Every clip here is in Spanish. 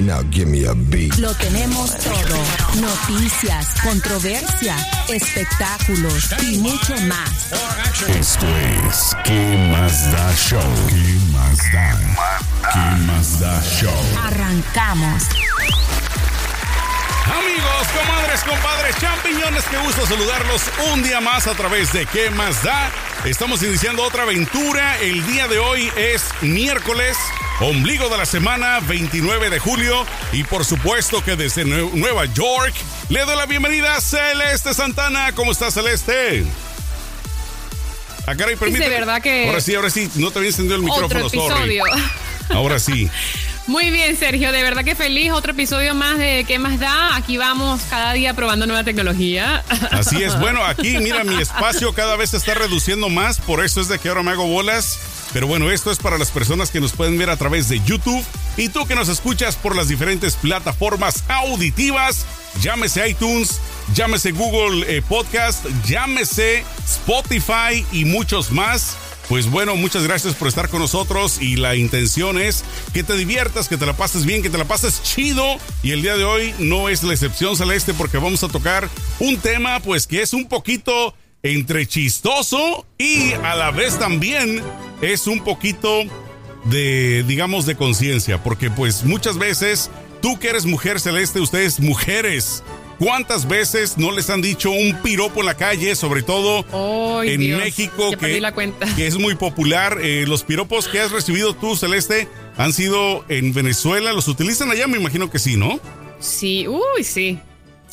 Now give me a beat. Lo tenemos todo. Noticias, controversia, espectáculos y mucho más. Esto es ¿Qué más da show? ¿Qué más da? ¿Qué más da show? Arrancamos. Amigos, comadres, compadres, champiñones, qué gusto saludarlos un día más a través de ¿Qué más da? Estamos iniciando otra aventura. El día de hoy es miércoles, ombligo de la semana, 29 de julio. Y por supuesto que desde Nue- Nueva York le doy la bienvenida a Celeste Santana. ¿Cómo estás, Celeste? Ah, caray, permíteme. verdad que- Ahora sí, ahora sí, no te había encendido el micrófono, Otro sorry. episodio. Ahora sí. Muy bien, Sergio, de verdad que feliz. Otro episodio más de ¿Qué más da? Aquí vamos cada día probando nueva tecnología. Así es. Bueno, aquí, mira, mi espacio cada vez se está reduciendo más, por eso es de que ahora me hago bolas. Pero bueno, esto es para las personas que nos pueden ver a través de YouTube y tú que nos escuchas por las diferentes plataformas auditivas, llámese iTunes, llámese Google eh, Podcast, llámese Spotify y muchos más. Pues bueno, muchas gracias por estar con nosotros y la intención es que te diviertas, que te la pases bien, que te la pases chido y el día de hoy no es la excepción celeste porque vamos a tocar un tema pues que es un poquito entre chistoso y a la vez también es un poquito de digamos de conciencia porque pues muchas veces tú que eres mujer celeste, ustedes mujeres ¿Cuántas veces no les han dicho un piropo en la calle, sobre todo en Dios, México, que es muy popular. Eh, los piropos que has recibido tú, Celeste, han sido en Venezuela. ¿Los utilizan allá? Me imagino que sí, ¿no? Sí, uy, sí.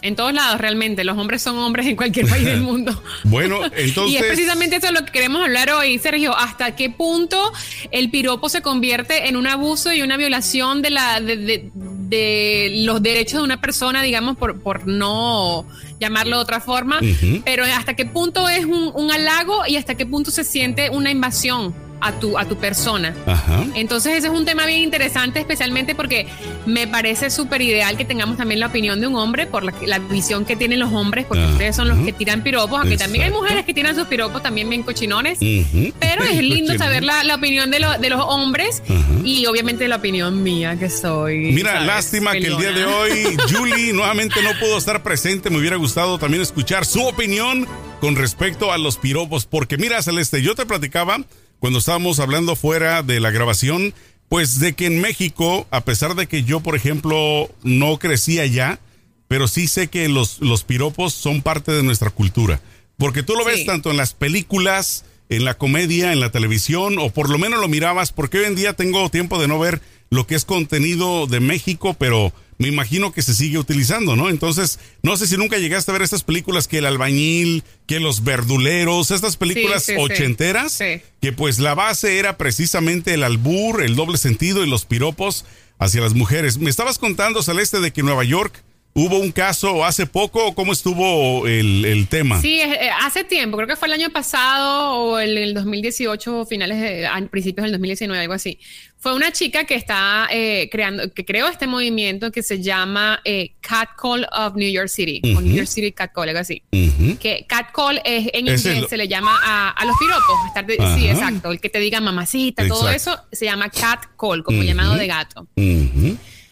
En todos lados, realmente. Los hombres son hombres en cualquier país del mundo. Bueno, Y es entonces... precisamente eso lo que queremos hablar hoy, Sergio. ¿Hasta qué punto el piropo se convierte en un abuso y una violación de, la, de, de- de los derechos de una persona, digamos, por, por no llamarlo de otra forma? Pero hasta qué punto es un, un halago y hasta qué punto se siente una invasión a tu, a tu persona. Ajá. Entonces ese es un tema bien interesante, especialmente porque me parece súper ideal que tengamos también la opinión de un hombre por la, la visión que tienen los hombres, porque Ajá. ustedes son los que tiran piropos, aunque también hay mujeres que tiran sus piropos también bien cochinones. Pero es lindo Cochino. saber la, la opinión de, lo- de los hombres y obviamente la opinión mía que soy. Mira, ¿sabes? lástima que el día de hoy Julie nuevamente no pudo estar presente. Me hubiera gustado también escuchar su opinión con respecto a los piropos. Porque mira, Celeste, yo te platicaba cuando estábamos hablando fuera de la grabación, pues de que en México, a pesar de que yo, por ejemplo, no crecí allá, pero sí sé que los, los piropos son parte de nuestra cultura. Porque tú lo ves tanto en las películas, en la comedia, en la televisión, o por lo menos lo mirabas, porque hoy en día tengo tiempo de no ver lo que es contenido de México, pero me imagino que se sigue utilizando, ¿no? Entonces, no sé si nunca llegaste a ver estas películas que el albañil, que los verduleros, estas películas sí, sí. ochenteras, Sí. que pues la base era precisamente el albur, el doble sentido y los piropos hacia las mujeres. Me estabas contando, Celeste, de que Nueva York hubo un caso hace poco, ¿cómo estuvo el, el tema? Sí, es- eh, hace tiempo, creo que fue el año pasado o el, el 2018, finales de, principios del 2019, algo así. Fue una chica que está eh, creando, que creó este movimiento que se llama eh, Catcall of New York City, o New. York City Catcall, algo así. Ujú. Que catcall es en inglés se le llama a, a los piropos. estar de- sí, exacto. El que te diga mamacita, todo eso se llama catcall, como Ujú. llamado de gato.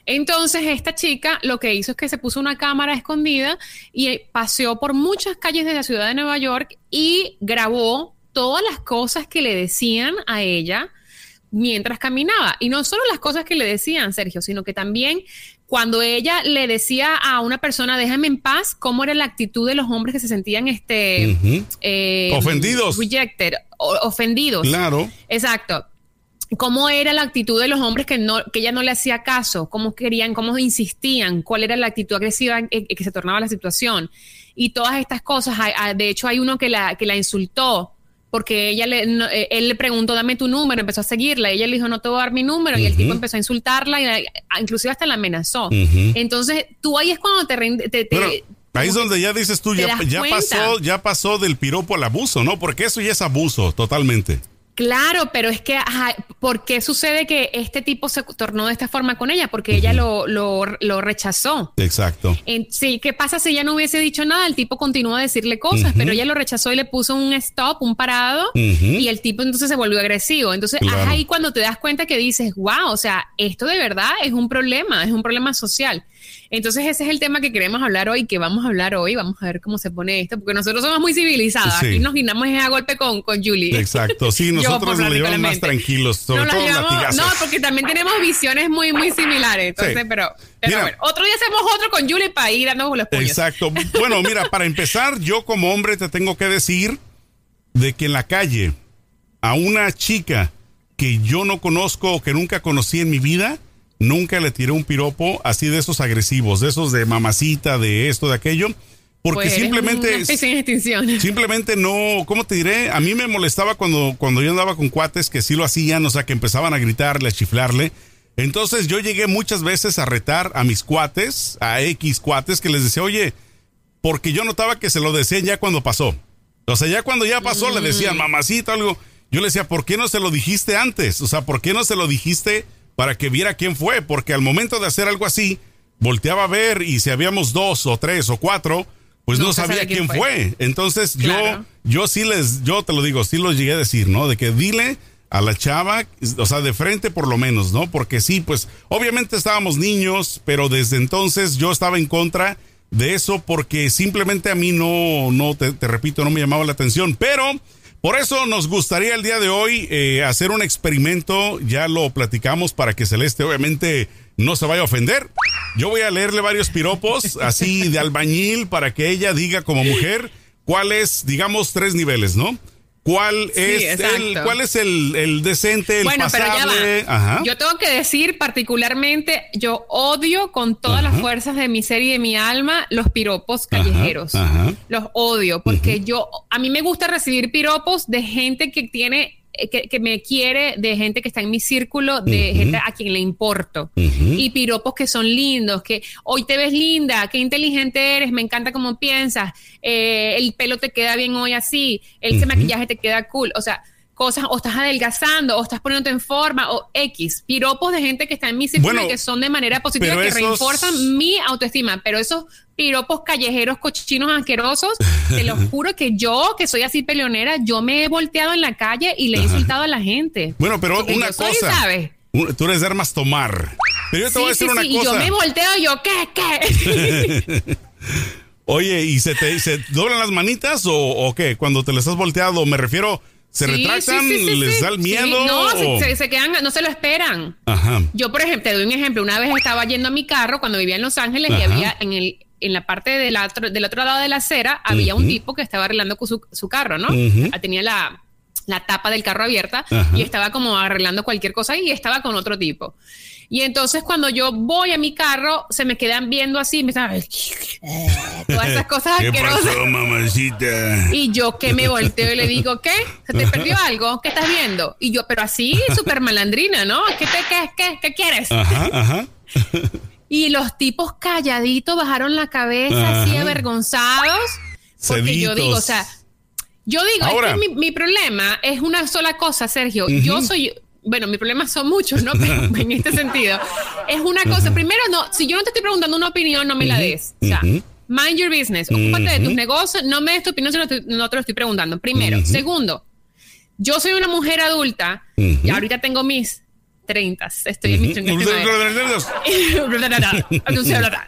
Entonces, esta chica lo que hizo es que se puso una cámara escondida y eh, paseó por muchas calles de la ciudad de Nueva York y grabó todas las cosas que le decían a ella mientras caminaba. Y no solo las cosas que le decían, Sergio, sino que también cuando ella le decía a una persona, déjame en paz, cómo era la actitud de los hombres que se sentían este, eh, Ofendidos. Rejected, ofendidos. Claro. Exacto. ¿Cómo era la actitud de los hombres que, no, que ella no le hacía caso? ¿Cómo querían, cómo insistían? ¿Cuál era la actitud agresiva en, en que se tornaba la situación? Y todas estas cosas. De hecho, hay uno que la, que la insultó porque ella le, no- eh, él le preguntó, dame tu número, empezó a seguirla. Ella le dijo, no te voy a dar mi número. Y el tipo empezó a insultarla y a- a- inclusive hasta la amenazó. Entonces, tú ahí es cuando te... te- ahí es donde ya dices tú, ya, ya pasó, ya pasó del piropo al abuso, ¿no? Porque eso ya es abuso, totalmente. Claro, pero es que, ajá, ¿por qué sucede que este tipo se tornó de esta forma con ella? Porque ella lo, lo, lo rechazó. Exacto. En- sí, ¿qué pasa si ella no hubiese dicho nada? El tipo continúa a decirle cosas, pero ella lo rechazó y le puso un stop, un parado, y el tipo entonces se volvió agresivo. Entonces, Claro. es ahí cuando te das cuenta que dices, wow, o sea, esto de verdad es un problema, es un problema social. Entonces, ese es el tema que queremos hablar hoy, que vamos a hablar hoy. Vamos a ver cómo se pone esto, porque nosotros somos muy civilizados. Sí. Aquí nos guinamos a golpe con, con Julie. Exacto. Sí, nosotros nos llevamos más tranquilos, sobre No, todo llevamos- latigazos. no, porque también tenemos visiones muy, muy similares. Entonces, Sí. pero, pero Mira. bueno, otro día hacemos otro con Julie para ir dando los puños. Exacto. Bueno, mira, para empezar, yo como hombre te tengo que decir de que en la calle a una chica que yo no conozco o que nunca conocí en mi vida, nunca le tiré un piropo así de esos agresivos, de esos de mamacita, de esto, de aquello, porque Pues simplemente extinción. Simplemente no, ¿cómo te diré? A mí me molestaba cuando, cuando yo andaba con cuates que sí lo hacían, o sea, que empezaban a gritarle, a chiflarle. Entonces yo llegué muchas veces a retar a mis cuates, a X cuates, que les decía, oye, porque yo notaba que se lo decían ya cuando pasó. O sea, ya cuando ya pasó le Mm. decían, mamacita, algo. Yo le decía, ¿por qué no se lo dijiste antes? O sea, ¿por qué no se lo dijiste para que viera quién fue? Porque al momento de hacer algo así, volteaba a ver y si habíamos dos o tres o cuatro, pues no sabía quién quién fue. fue. Entonces Claro. yo, yo sí les, yo te lo digo, sí los llegué a decir, ¿no? De que dile a la chava, o sea, de frente por lo menos, ¿no? Porque sí, pues obviamente estábamos niños, pero desde entonces yo estaba en contra de eso porque simplemente a mí no, no, te, te repito, no me llamaba la atención. Pero por eso nos gustaría el día de hoy eh, hacer un experimento, ya lo platicamos para que Celeste obviamente no se vaya a ofender. Yo voy a leerle varios piropos así de albañil para que ella diga como mujer cuáles, digamos, tres niveles, ¿no? ¿Cuál es el, cuál es el, el decente, el Bueno, pero ya pasable? va. Ajá. Yo tengo que decir particularmente, yo odio con todas las fuerzas de mi ser y de mi alma los piropos callejeros. ajá. Los odio porque yo, a mí me gusta recibir piropos de gente que tiene, que, que me quiere, de gente que está en mi círculo, de gente a quien le importo. Y piropos que son lindos, que hoy te ves linda, qué inteligente eres, me encanta cómo piensas, eh, el pelo te queda bien hoy así, ese Ujú. maquillaje te queda cool. O sea, cosas, o estás adelgazando, o estás poniéndote en forma, o X. Piropos de gente que está en mi círculo Bueno, y que son de manera positiva, que esos- reforzan mi autoestima. Pero esos piropos callejeros, cochinos, asquerosos, te lo juro que yo, que soy así peleonera, yo me he volteado en la calle y le he insultado a la gente. Bueno, pero Porque una yo soy, cosa. Tú eres de armas tomar. Pero yo te voy a decir una Y cosa. yo me volteo, yo, ¿qué? ¿Qué? Oye, ¿y se te se doblan las manitas o, o qué? Cuando te les has volteado, me refiero, ¿se Sí, retractan? sí, ¿Les da el miedo? no, se, o- se- se quedan, no se lo esperan. Ajá. Yo, por ejemplo, te doy un ejemplo. Una vez estaba yendo a mi carro cuando vivía en Los Ángeles y había en el en la parte del otro, del otro lado de la acera había un tipo que estaba arreglando su, su carro, ¿no? Ah, Tenía la, la tapa del carro abierta Ajá. y estaba como arreglando cualquier cosa ahí y estaba con otro tipo. Y entonces cuando yo voy a mi carro, se me quedan viendo así, me están todas esas cosas ¿Qué asquerosas. pasó, mamacita? Y yo que me volteo y le digo, ¿qué? ¿Se te perdió algo? ¿Qué estás viendo? Y yo, pero así, súper malandrina, ¿no? ¿Qué, te, qué, qué, qué quieres? Ajá, ajá. Y los tipos calladitos bajaron la cabeza, así avergonzados. Porque yo Ceditos. digo, o sea, yo digo, Ahora- es que mi, mi problema es una sola cosa, Sergio. Yo soy, bueno, mis problemas son muchos, ¿no? Pero en este sentido, es una cosa. Primero, no, si yo no te estoy preguntando una opinión, no me la des. O sea, mind your business. Ocúpate de tus negocios, no me des tu opinión si no te, no te lo estoy preguntando. Primero. Segundo, yo soy una mujer adulta y ahorita tengo mis 30. Estoy en mis 30.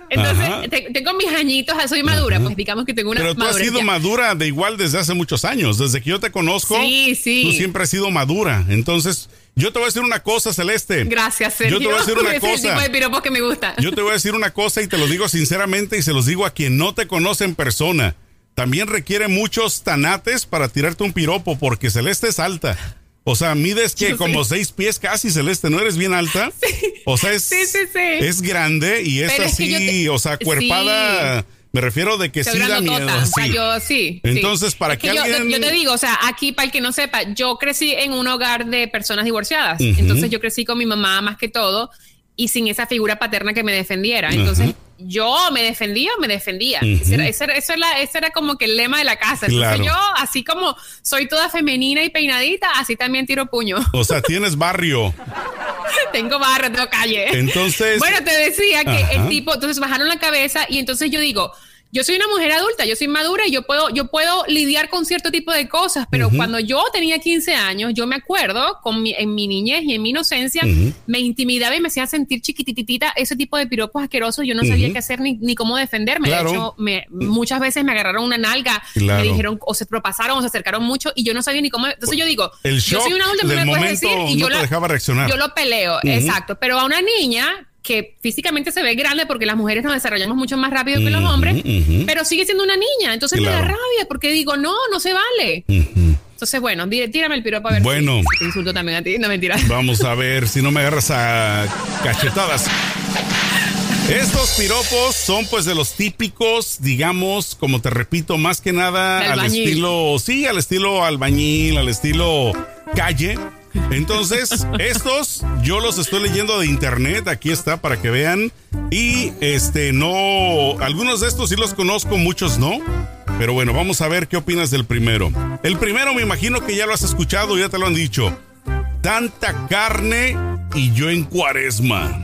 Entonces, tengo mis añitos, soy madura, pues digamos que tengo una Pero tú has sido madura de igual desde hace muchos años. Desde que yo te conozco, Sí, sí. tú siempre has sido madura. Entonces, yo te voy a decir una cosa, Celeste. Gracias, Sergio. Yo te voy a decir una Ese es el cosa. tipo de piropos que me gusta. Yo te voy a decir una cosa y te lo digo sinceramente y se los digo a quien no te conoce en persona. También requiere muchos tanates para tirarte un piropo porque Celeste es alta. O sea, mides que Yo como seis pies casi, Celeste, ¿no eres bien alta? O sea, es, Sí, sí, sí. es grande y es Pero es que así, te- o sea, cuerpada. Me refiero de que sí da miedo. grandotota. O sea, sí. yo sí. Entonces, sí. para Es que yo, alguien- yo te digo, o sea, aquí para el que no sepa, yo crecí en un hogar de personas divorciadas. Entonces yo crecí con mi mamá más que todo y sin esa figura paterna que me defendiera. Entonces, yo me defendía o me defendía. ese, era, ese, era, ese, era, como que el lema de la casa. Entonces yo, así como soy toda femenina y peinadita, así también tiro puño. O sea, tienes barrio. tengo barrio, tengo calle. Entonces. Bueno, te decía que el tipo, entonces bajaron la cabeza y entonces yo digo, yo soy una mujer adulta, yo soy madura y yo puedo, yo puedo lidiar con cierto tipo de cosas, pero cuando yo tenía 15 años, yo me acuerdo con mi, en mi niñez y en mi inocencia, me intimidaba y me hacía sentir chiquititita ese tipo de piropos asquerosos. Yo no sabía qué hacer ni, cómo defenderme. De hecho, me, muchas veces me agarraron una nalga, me dijeron o se propasaron o se acercaron mucho y yo no sabía ni cómo. Entonces yo digo, yo soy una adulta, me puedes decir y yo, dejaba reaccionar. yo lo peleo, exacto. Pero a una niña que físicamente se ve grande porque las mujeres nos desarrollamos mucho más rápido que los hombres, pero sigue siendo una niña. Entonces me da rabia porque digo, no, no se vale. Entonces, bueno, tírame el piropo a ver bueno, te insulto también a ti, no mentiras. Vamos a ver si no me agarras a cachetadas. Estos piropos son pues de los típicos, digamos, como te repito, más que nada al estilo, sí, al estilo albañil, al estilo calle. Entonces, estos yo los estoy leyendo de internet, aquí está para que vean. Y este, no, algunos de estos sí los conozco, muchos no. Pero bueno, vamos a ver qué opinas del primero. El primero me imagino que ya lo has escuchado, ya te lo han dicho. Tanta carne y yo en cuaresma.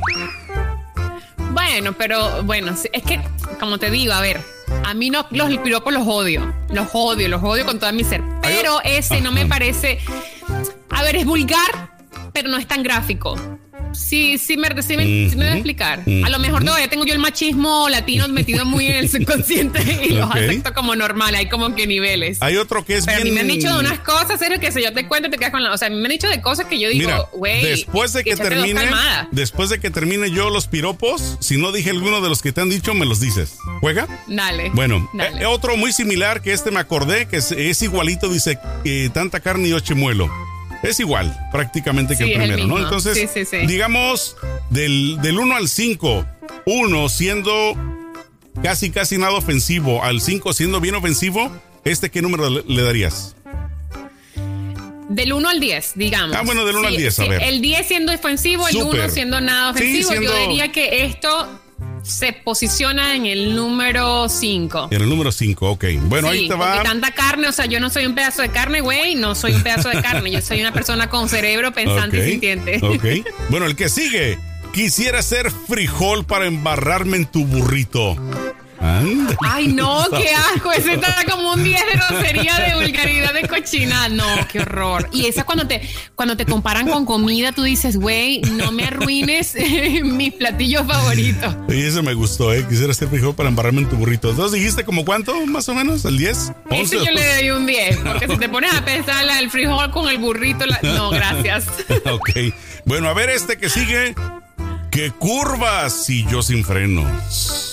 Bueno, pero bueno, es que, como te digo, a ver, a mí no, los piropos los odio. Los odio, los odio con toda mi ser. Pero ese no me parece. A ver, es vulgar, pero no es tan gráfico. Sí, sí me, sí me, voy a explicar. A lo mejor todavía tengo yo el machismo latino metido muy en el subconsciente y los acepto como normal. Hay como que niveles. Hay otro que es Pero a mí me han dicho de unas cosas, serio, que si yo te cuento te quedas con la... O sea, a mí me han dicho de cosas que yo digo, güey... Después de que termine... Después de que termine yo los piropos, si no dije alguno de los que te han dicho, me los dices. ¿Juega? Dale. Bueno, eh, otro muy similar que este me acordé, que es, igualito, dice, eh, tanta carne y ocho muelo es igual prácticamente que el primero, ¿no? Entonces, digamos, del, del 1 al 5, 1 siendo casi, casi nada ofensivo, al 5 siendo bien ofensivo, ¿este qué número le, darías? Del 1 al 10, digamos. Ah, bueno, del 1 al 10, a ver. El 10 siendo ofensivo, el 1 siendo nada ofensivo. Yo diría que esto se posiciona en el número 5. En el número 5, ok. Bueno, ahí te va. tanta carne, o sea, yo no soy un pedazo de carne, güey, no soy un pedazo de carne, yo soy una persona con cerebro pensante y sintiente. Ok. Bueno, el que sigue. Quisiera ser frijol para embarrarme en tu burrito. Ay, no, qué asco. Ese está como un 10 de grosería, de vulgaridad, de cochina. No, qué horror. Y esa cuando te, cuando te comparan con comida, tú dices, güey, no me arruines mis platillos favoritos. Y eso me gustó, ¿eh? Quisiera ser frijol para embarrarme en tu burrito. Entonces dijiste como cuánto, más o menos, el 10. Ese yo le doy un 10, porque si te pones a pensar el frijol con el burrito, no, gracias. ok. Bueno, a ver este que sigue. ¿Qué curvas y yo sin frenos?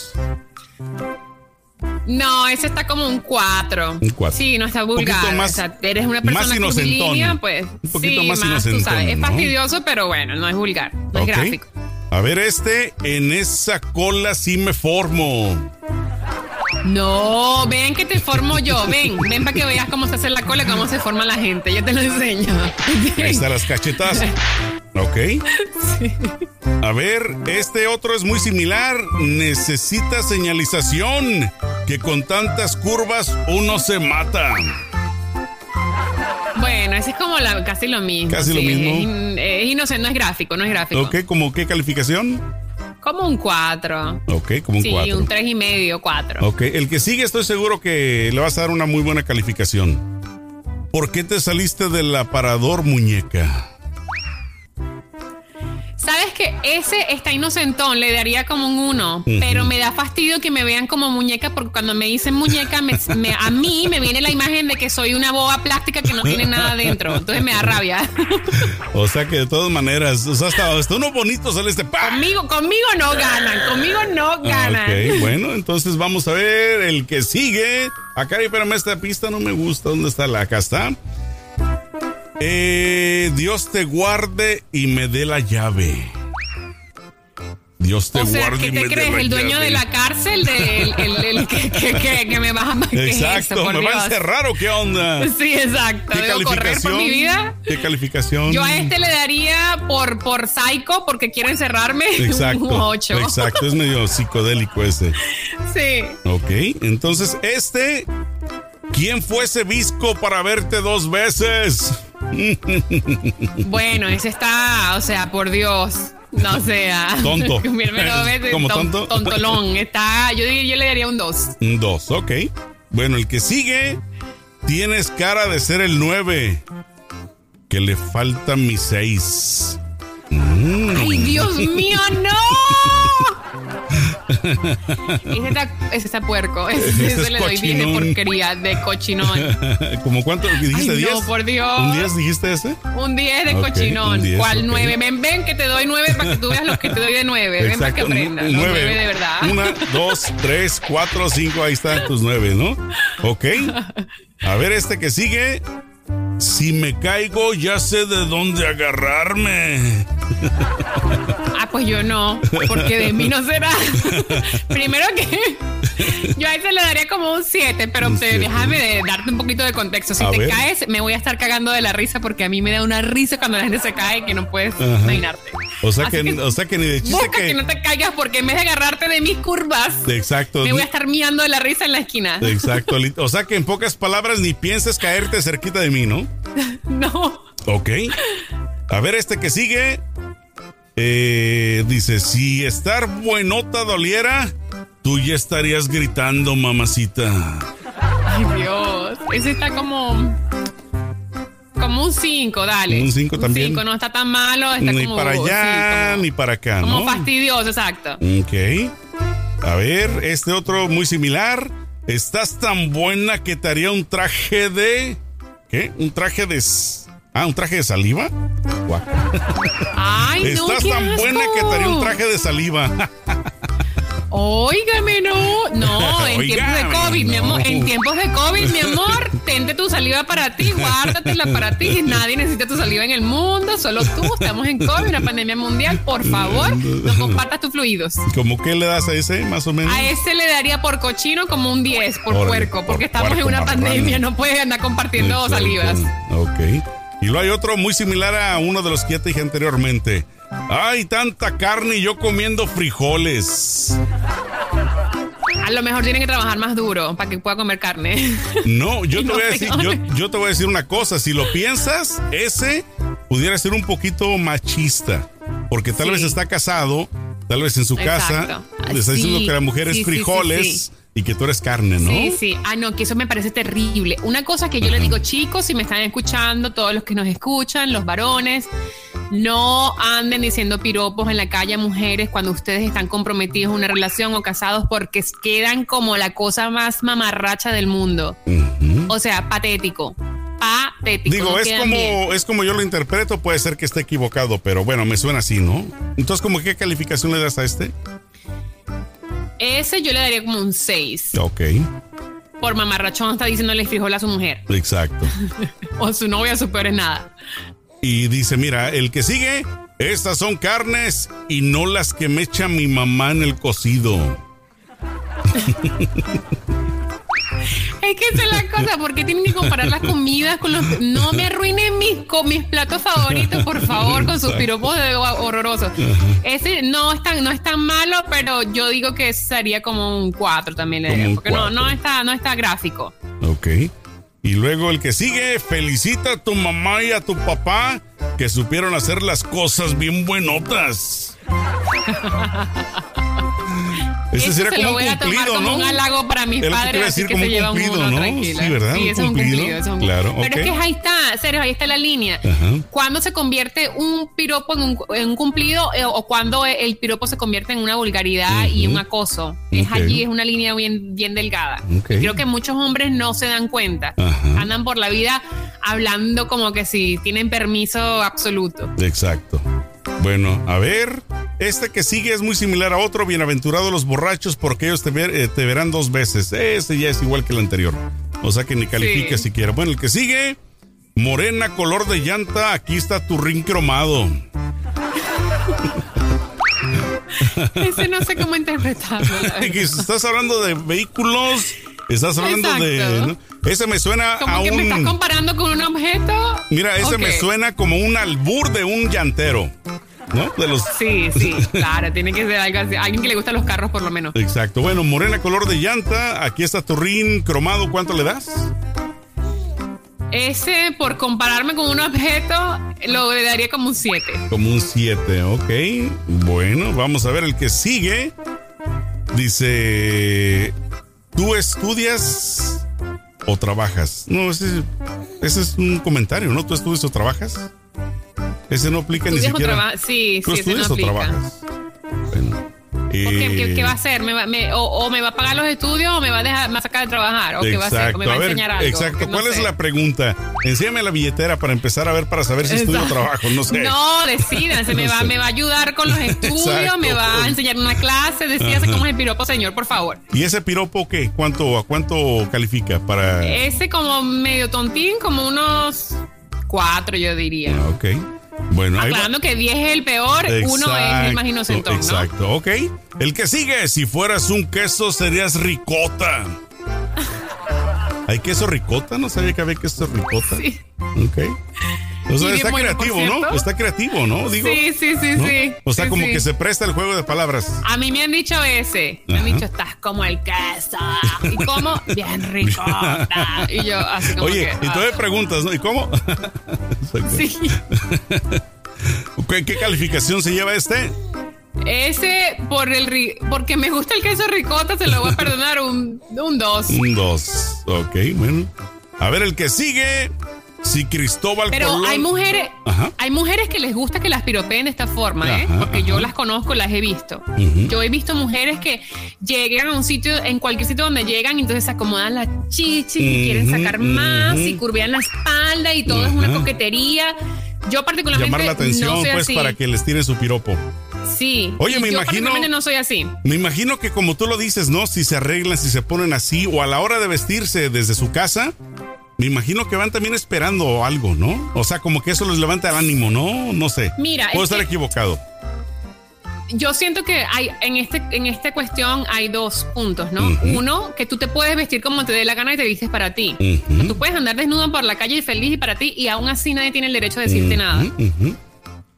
No, ese está como un 4. Un 4. Sí, no está vulgar. Más, o sea, eres una persona curvilínea, pues. Un poquito más, más tú sabes, Es fastidioso, pero bueno, no es vulgar. No es gráfico. A ver, este, en esa cola sí me formo. No, ven que te formo yo. Ven, ven para que veas cómo se hace la cola y cómo se forma la gente. Yo te lo enseño. Ahí están las cachetas. Ok. Sí. A ver, este otro es muy similar. Necesita señalización. Que con tantas curvas uno se mata. Bueno, ese es como casi lo mismo. Casi lo mismo. Es, inocente, no es gráfico, no es gráfico. Ok, ¿como qué calificación? Como un 4. Ok, como un 4. Sí, un 3 y medio, 4. Ok, el que sigue estoy seguro que le vas a dar una muy buena calificación. ¿Por qué te saliste del aparador, muñeca? Sabes que ese está inocentón, le daría como un uno, pero me da fastidio que me vean como muñeca porque cuando me dicen muñeca, a mí me viene la imagen de que soy una boba plástica que no tiene nada dentro. Entonces me da rabia. O sea que de todas maneras, o sea, hasta, uno bonito sale este Conmigo, conmigo no ganan, conmigo no ganan. ok, bueno, entonces vamos a ver el que sigue. Acá, espérame, esta pista no me gusta. ¿Dónde está la? Acá está. Eh, Dios te guarde y me dé la llave. Dios te o sea, guarde ¿qué y te me crees? dé ¿El dueño llave. de la cárcel? De, el, el- el que, que- que- que me va a ¿qué es Exacto, eso, me va a encerrar o qué onda. Sí, exacto. ¿Qué Debo correr por mi vida. ¿Qué calificación? Yo a este le daría por, por psycho porque quiere encerrarme Exacto. un 8. Exacto, es medio psicodélico ese. Sí. Ok, entonces este. ¿Quién fue ese visco para verte dos veces? Bueno, ese está, o sea, por Dios. No sea. Tonto. ¿Como ton- tonto? Tontolón. Está, yo, yo le daría un 2. Un dos, ok. Bueno, el que sigue. Tienes cara de ser el nueve. Que le falta mi seis. Mm. ¡Ay, Dios mío, no! Ese, está, ese está puerco. Ese, Ese ese es le doy 10 de porquería, de cochinón. ¿Cómo cuánto? ¿Dijiste Ay, 10? no, por Dios. ¿Un 10 dijiste ese? Un 10 de Ok, cochinón. 10, ¿Cuál ok. 9? Ven, ven que te doy 9 para que tú veas los que te doy de 9. Ven para que aprendas. un Los nueve. 9 de verdad. Una, dos, tres, cuatro, cinco. Ahí están tus nueve, ¿no? Ok. A ver, este que sigue. Si me caigo, ya sé de dónde agarrarme. Ah, pues yo no, porque de mí no será. Primero que yo a ese le daría como un 7, pero Un te- déjame de darte un poquito de contexto. Si A te ver. caes, me voy a estar cagando de la risa porque a mí me da una risa cuando la gente se cae que no puedes imaginarte. O sea, que, o sea que ni de chiste que. que no te caigas porque en vez de agarrarte de mis curvas, Exacto. me voy a estar miando de la risa en la esquina. Exacto. O sea que en pocas palabras ni pienses caerte cerquita de mí, ¿no? No. Ok. A ver, este que sigue. Eh, dice: Si estar buenota doliera, tú ya estarías gritando, mamacita. Ay, Dios. Ese está como. Como un 5, dale. Un cinco también. 5 no está tan malo. Está Ni como, para allá, sí, como- ni para acá, Como ¿no? fastidioso, exacto. Ok. A ver, este otro muy similar. Estás tan buena que te haría un traje de. ¿Qué? ¿Un traje de. Ah, un traje de saliva? Guau. Ay, no, Estás tan buena que te haría un traje de saliva. Óigame, no. No, en tiempos de COVID, mi no. amor. En tiempos de COVID, mi amor. Tente tu saliva para ti, guárdatela para ti. Nadie necesita tu saliva en el mundo, solo tú. Estamos en COVID, una pandemia mundial. Por favor, no compartas tus fluidos. ¿Cómo que le das a ese, más o menos? A ese le daría por cochino como un 10, por Órale, puerco, por porque estamos en una pandemia, no puedes andar compartiendo Exacto. salivas. Ok. Y luego hay otro muy similar a uno de los que ya te dije anteriormente. Ay, tanta carne y yo comiendo frijoles. A lo mejor tienen que trabajar más duro para que pueda comer carne. No, yo te no voy a decir, yo, te voy a decir una cosa. Si lo piensas, ese pudiera ser un poquito machista. Porque tal Sí. vez está casado, tal vez en su casa, le está Sí, diciendo que la mujer sí, es frijoles y que tú eres carne, ¿no? Sí, sí. Ah, no, que eso me parece terrible. Una cosa que yo le digo, chicos, si me están escuchando, todos los que nos escuchan, los varones, no anden diciendo piropos en la calle a mujeres cuando ustedes están comprometidos en una relación o casados porque quedan como la cosa más mamarracha del mundo. O sea, patético. Patético. Digo, no es bien. como, es como yo lo interpreto, puede ser que esté equivocado, pero bueno, me suena así, ¿no? Entonces, ¿cómo qué calificación le das a este? Ese yo le daría como un 6. Ok, Por mamarrachón está diciéndole frijol a su mujer. exacto. O su novia, su peor es nada. Y dice, mira, el que sigue, estas son carnes y no las que me echa mi mamá en el cocido. Es que esa es la cosa, porque tienen que comparar las comidas con los... No me arruinen mis, con mis platos favoritos, por favor, con sus piropos de horrorosos. Ese no es, tan, no es tan malo, pero yo digo que sería como un 4 también, le porque no, no, está, no está gráfico. Ok. Y luego el que sigue, felicita a tu mamá y a tu papá que supieron hacer las cosas bien buenotas. Ese Eso sería se como lo un voy a tomar cumplido, como ¿no? un halago para mis Es padres, así que como se un llevan cumplido, uno ¿no? tranquilo. Sí, ¿verdad? Sí, Un ese es un cumplido. un- Claro, Pero es que ahí está, Sergio, ahí está la línea. Ajá. ¿Cuándo se convierte un piropo en un, en un cumplido eh, o cuando el piropo se convierte en una vulgaridad y un acoso? Es allí, es una línea bien, bien delgada. Y Creo que muchos hombres no se dan cuenta. Ajá. Andan por la vida hablando como que si tienen permiso absoluto. Exacto. Bueno, a ver, este que sigue es muy similar a otro, bienaventurados los borrachos porque ellos te, ver- eh, te verán dos veces. Este ya es igual que el anterior. O sea que ni califica Sí. siquiera. Bueno, el que sigue, morena color de llanta, aquí está tu ring cromado. Ese no sé cómo interpretarlo. estás hablando de vehículos, estás hablando de... Ese me suena Como a que me estás un... comparando con un objeto. Mira, ese me suena como un albur de un llantero, ¿no? De los... Sí, sí, claro, tiene que ser algo así. Alguien que le gustan los carros, por lo menos. Exacto. Bueno, morena color de llanta. Aquí está tu rin cromado. ¿Cuánto le das? Ese, por compararme con un objeto, lo le daría como un 7. Como un 7, ok. Bueno, vamos a ver el que sigue. Dice, ¿tú estudias o trabajas? No, ese, ese es un comentario, ¿no? ¿Tú estudias o trabajas? Ese no aplica ni ¿Estudias o siquiera. Sí, ¿Tú sí, ese no estudias o aplica. trabajas? Bueno. Eh, ¿Qué, qué va a hacer? ¿Me va- me- o, o me va a pagar los estudios o me va a dejar me va a sacar de trabajar? ¿O qué va a hacer? ¿O me va a, enseñar algo? exacto. No ¿Cuál es la pregunta? Enséñame la billetera para empezar a ver, para saber si estudio o Exacto. trabajo. No sé. No, decídanse, me, No va, sé. me va a ayudar con los estudios, Exacto. me va a enseñar una clase, decídase cómo es el piropo, señor, por favor. ¿Y ese piropo qué? ¿Cuánto, ¿A cuánto califica para...? Ese como medio tontín, como unos cuatro, yo diría. Ah, ok. Bueno. Aclarando que 10 es el peor, uno es el más inocentón, ¿no? Exacto, ok. El que sigue, si fueras un queso, serías ricota. ¿Hay queso ricota? No sabía que había queso ricota. Sí. Ok. O sea, está bueno, creativo, ¿no? Está creativo, ¿no? Digo, sí, sí, sí, ¿no? sí. O sea, Sí, como sí. que se presta el juego de palabras. A mí me han dicho ese. Me han dicho, estás como el queso. ¿Y cómo? Bien ricota. Y yo, así como Oye, que, y tú ah, preguntas, ¿no? ¿Y cómo? Sí. ¿Qué, qué calificación se lleva este? Ese, por el ri- porque me gusta el queso ricota, se lo voy a perdonar un 2. Un dos. Un 2. Ok, bueno. A ver, el que sigue. Si Cristóbal Pero Colón- hay mujeres, Ajá. hay mujeres que les gusta que las piropeen de esta forma, ¿eh? Ajá, Porque yo las conozco, las he visto. Yo he visto mujeres que llegan a un sitio, en cualquier sitio donde llegan, entonces se acomodan las chichis y quieren sacar más y curvean la espalda y todo es una coquetería. Yo particularmente Llamar la atención, no soy pues, así. para que les tiren su piropo. Sí. Oye, me yo imagino- no soy así. Me imagino que como tú lo dices, ¿no? Si se arreglan, si se ponen así, o a la hora de vestirse desde su casa, me imagino que van también esperando algo, ¿no? O sea, como que eso les levanta el ánimo, ¿no? No sé. Mira, Puedo es estar que- equivocado. Yo siento que hay en este en esta cuestión hay dos puntos, ¿no? Uno, que tú te puedes vestir como te dé la gana y te vistes para ti. Ujú. Tú puedes andar desnudo por la calle y feliz y para ti y aún así nadie tiene el derecho a decirte nada. Ujú, ujú.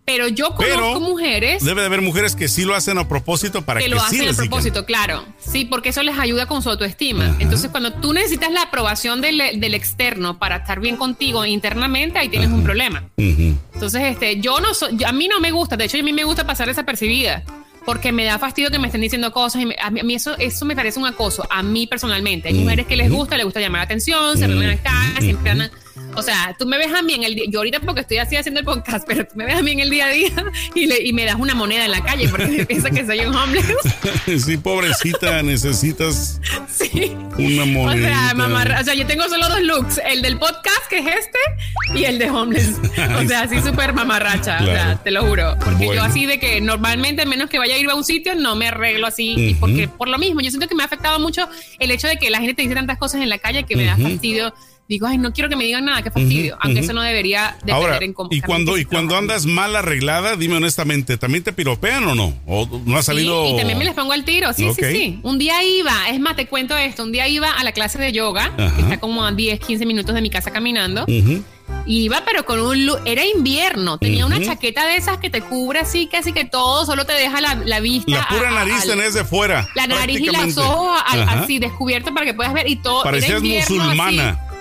Pero yo conozco Pero mujeres Debe de haber mujeres que sí lo hacen a propósito para que, que lo sí hacen a digan. propósito, claro. Sí, porque eso les ayuda con su autoestima. Ajá. Entonces, cuando tú necesitas la aprobación del, del externo para estar bien contigo internamente, ahí tienes un problema. Entonces, este, yo no soy, yo- a mí no me gusta, de hecho, a mí me gusta pasar desapercibida. Porque me da fastidio que me estén diciendo cosas y me- a, mí, a mí eso, eso me parece un acoso, a mí personalmente. Hay mujeres que les gusta, les gusta llamar la atención, se reúnen acá, siempre andan. O sea, tú me ves a mí en el día, yo ahorita porque estoy así haciendo el podcast, pero tú me ves a mí en el día a día y, le- y me das una moneda en la calle porque piensa que soy un homeless. Sí, pobrecita, necesitas sí. una O moneda. sea, mamá, o sea, yo tengo solo dos looks, el del podcast, que es este, y el de homeless. O sea, así súper mamarracha, o sea, te lo juro. Porque Bueno. yo así de que normalmente, menos que vaya a ir a un sitio, no me arreglo así. y Ujú. porque por lo mismo, yo siento que me ha afectado mucho el hecho de que la gente te dice tantas cosas en la calle que me da fastidio. Digo, ay, no quiero que me digan nada, qué fastidio. Aunque eso no debería depender Ahora, en cómo. y cuando, y cuando andas mal arreglada, dime honestamente, ¿también te piropean o no? ¿O no ha Sí, salido? y también me les pongo al tiro. Sí, sí, sí. Un día iba, es más, te cuento esto. Un día iba a la clase de yoga, Ajá. que está como a 10, 15 minutos de mi casa caminando. Iba, pero con un look, era invierno, tenía una chaqueta de esas que te cubre así, casi que todo, solo te deja la, la vista. La pura a- nariz tenés de fuera. La nariz y los ojos así descubiertos para que puedas ver y todo. Parecías musulmana. así.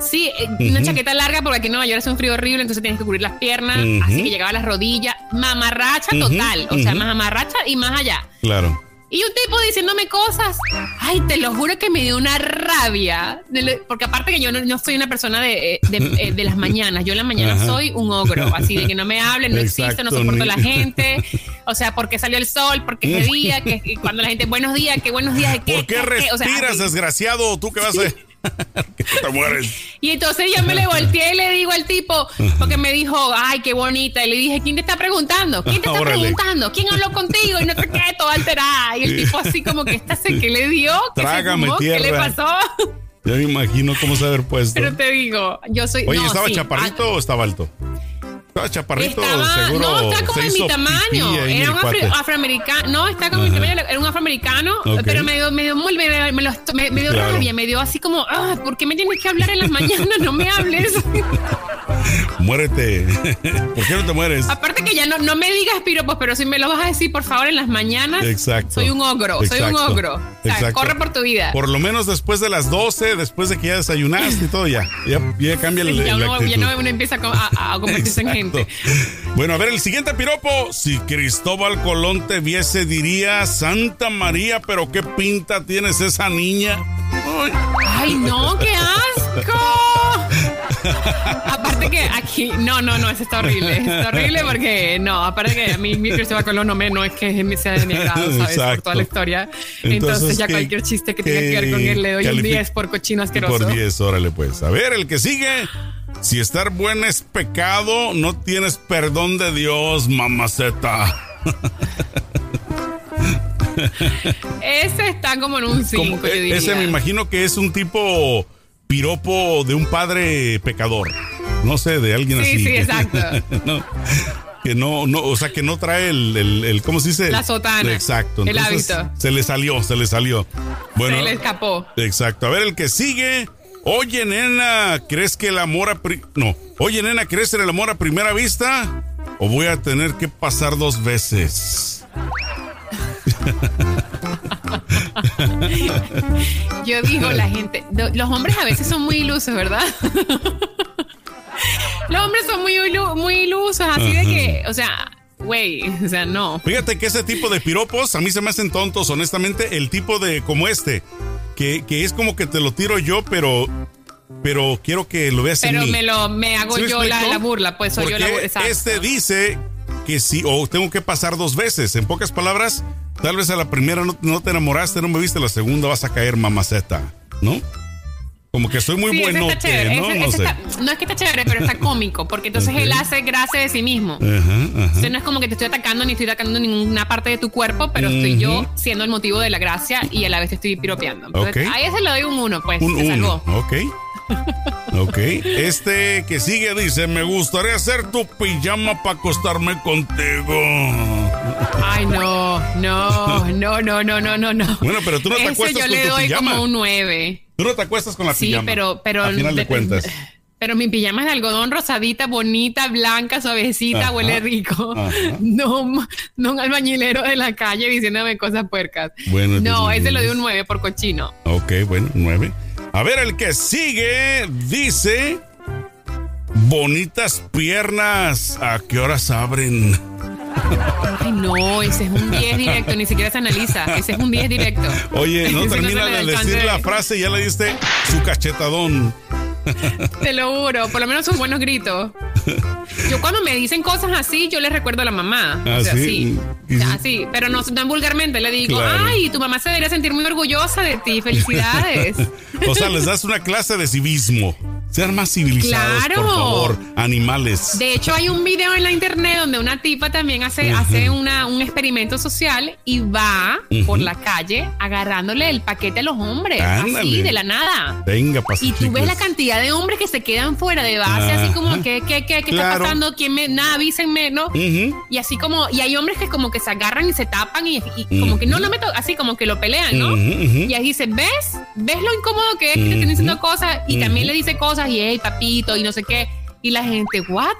Sí, eh, una chaqueta larga porque aquí en Nueva York hace un frío horrible, entonces tienes que cubrir las piernas, así que llegaba a las rodillas, mamarracha total, o sea, más mamarracha y más allá. Claro. Y un tipo diciéndome cosas. Ay, te lo juro que me dio una rabia. De Porque aparte que yo no, no soy una persona de, eh, de, eh, de las mañanas. Yo en las mañanas Ajá. soy un ogro. Así de que no me hablen, no existo, no Exacto, soporto a la gente. O sea, porque salió el sol, porque ese día, que cuando la gente, buenos días, qué buenos días, ¿qué? ¿Por qué? O sea, respiras, desgraciado? ¿Tú qué vas a te mueres. Y entonces yo me le volteé y le digo al tipo, porque me dijo, ay, qué bonita. Y le dije, ¿quién te está preguntando? ¿Quién te está Órale. preguntando? ¿Quién habló contigo? Y no sé qué, todo alterada. Y el tipo así como que está ¿qué le dio? ¿Qué se Trágame fumó? ¿Qué le pasó? Ya me imagino cómo se haber puesto. Pero te digo, yo soy. Oye, no, ¿estaba sí, chaparrito o estaba alto? Ah, chaparrito, Estaba, seguro. no, está como en mi tamaño. Era un cuate. afroamericano. No, está como en mi Ajá. tamaño. Era un afroamericano, Ok. pero me dio, me dio, muy- me, me lo- me- me dio Claro. rabia. Me dio así como, ah, ¿por qué me tienes que hablar en las mañanas? No me hables. Muérete. ¿Por qué no te mueres? Aparte que ya no, no me digas piropos, pero si me lo vas a decir, por favor, en las mañanas. Exacto. Soy un ogro, soy un ogro. O sea, Exacto. corre por tu vida. Por lo menos después de las 12, después de que ya desayunaste y todo, ya. Ya, ya cambia el, ya, uno, ya no, uno empieza a, a- a convertirse en. Gente. Bueno, a ver, el siguiente piropo. Si Cristóbal Colón te viese, diría, Santa María, pero qué pinta tienes esa niña. Ay, Ay, no, qué asco. aparte que aquí, no, no, no, eso está horrible. Está horrible porque, no, aparte que a mí mi Cristóbal Colón no, me, no es que sea denegado, ¿sabes? Por Exacto. toda la historia. Entonces, Entonces, ya ¿qué- cualquier chiste que tenga que ver con él le doy un califi- 10 por cochino asqueroso. Por 10, órale pues. A ver, el que sigue. Si estar buena es pecado, no tienes perdón de Dios, mamaceta. Ese está como en un 5, Como- yo e- ese me imagino que es un tipo piropo de un padre pecador. No sé, de alguien Sí, así. sí, exacto. No, que no, no, o sea, que no trae el, el, el- ¿cómo se dice? La sotana. Exacto. El entonces, hábito. Se le salió, se le salió. Bueno, Se le escapó. Exacto. A ver, el que sigue. Oye, nena, ¿crees que el amor a pri- No. Oye, nena, ¿crees en el amor a primera vista? ¿O voy a tener que pasar dos veces? Yo digo, la gente, los hombres a veces son muy ilusos, ¿verdad? los hombres son muy, ilu- muy ilusos, así de que, o sea, güey, o sea, no. Fíjate que ese tipo de piropos a mí se me hacen tontos, honestamente. El tipo de como este, que, que es como que te lo tiro yo, pero, pero quiero que lo veas Pero en mí. me lo, me hago ¿Sí me yo la, burla, pues soy yo la burla. Este dice que sí, o tengo que pasar dos veces. En pocas palabras, tal vez a la primera no, no te enamoraste, no me viste, la segunda vas a caer mamaceta, ¿no? Como que soy muy Sí, chévere, ¿no? ese- no ese sé. está- no es que está chévere, pero está cómico, porque entonces él hace gracia de sí mismo. Ajá, ajá. Entonces no es como que te estoy atacando ni estoy atacando ninguna parte de tu cuerpo, pero estoy yo siendo el motivo de la gracia y a la vez te estoy piropeando. Entonces, Ok. A ese le doy un uno, pues. Un se uno, salvó. ok. Ok, este que sigue dice, me gustaría hacer tu pijama para acostarme contigo. Ay, no, no, no, no, no, no, no, no. Bueno, pero tú no te acuestas yo con le tu doy pijama. como un 9. Tú no te acuestas con la Sí, pijama. pero, pero. A final de de- cuentas. Pero mi pijama es de algodón rosadita, bonita, blanca, suavecita, Ajá, huele rico. ajá. No, no un albañilero de la calle diciéndome cosas puercas. Bueno, no, ese lo doy ¿entiendes? un 9 por cochino. Ok, bueno, nueve. A ver, el que sigue dice, bonitas piernas, ¿a qué horas abren? Ay, no, ese es un 10 directo, ni siquiera se analiza. Ese es un 10 directo. Oye, no termina de decir la frase y ya le diste su cachetadón. Te lo juro, por lo menos sus buenos gritos. Yo cuando me dicen cosas así, yo les recuerdo a la mamá. Ah, o O sea, sí, pero no tan vulgarmente. Le digo, Claro. ay, tu mamá se debería sentir muy orgullosa de ti. Felicidades. O sea, les das una clase de civismo. Sean más civilizados, Claro. por favor, animales. De hecho, hay un video en la internet donde una tipa también hace, hace una, un experimento social y va por la calle agarrándole el paquete a los hombres. Ándale. Así, de la nada. Venga, pasa, Y tú ves la cantidad de hombres que se quedan fuera de base, así como. ¿qué, qué, qué, qué Claro. está pasando? ¿Quién me, nada, avísenme, ¿no? Y así como, y hay hombres que como que se agarran y se tapan y, y como que no, no me así como que lo pelean, ¿no? Y ahí dice, ¿ves? ¿Ves lo incómodo que es que te estén diciendo cosas? Y también le dice cosas y, hey, papito, y no sé qué. Y la gente, ¿what?